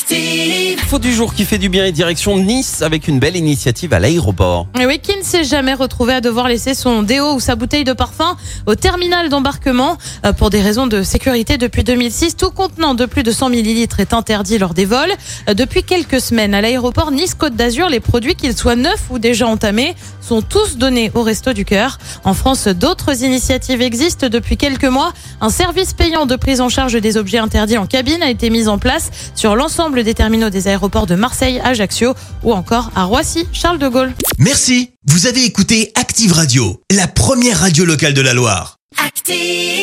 Active. Info du jour qui fait du bien et direction Nice avec une belle initiative à l'aéroport. Et oui, qui ne s'est jamais retrouvé à devoir laisser son déo ou sa bouteille de parfum au terminal d'embarquement Euh, pour des raisons de sécurité depuis 2006. Tout contenant de plus de 100 millilitres est interdit lors des vols. Euh, Depuis quelques semaines, à l'aéroport Nice-Côte d'Azur, les produits, qu'ils soient neufs ou déjà entamés, sont tous donnés au Resto du Cœur. En France, d'autres initiatives existent depuis quelques mois. Un service payant de prise en charge des objets interdits en cabine a été mis en place sur l'ensemble des terminaux des aéroports de Marseille, Ajaccio ou encore à Roissy, Charles de Gaulle. Merci, vous avez écouté Active Radio, la première radio locale de la Loire. Active.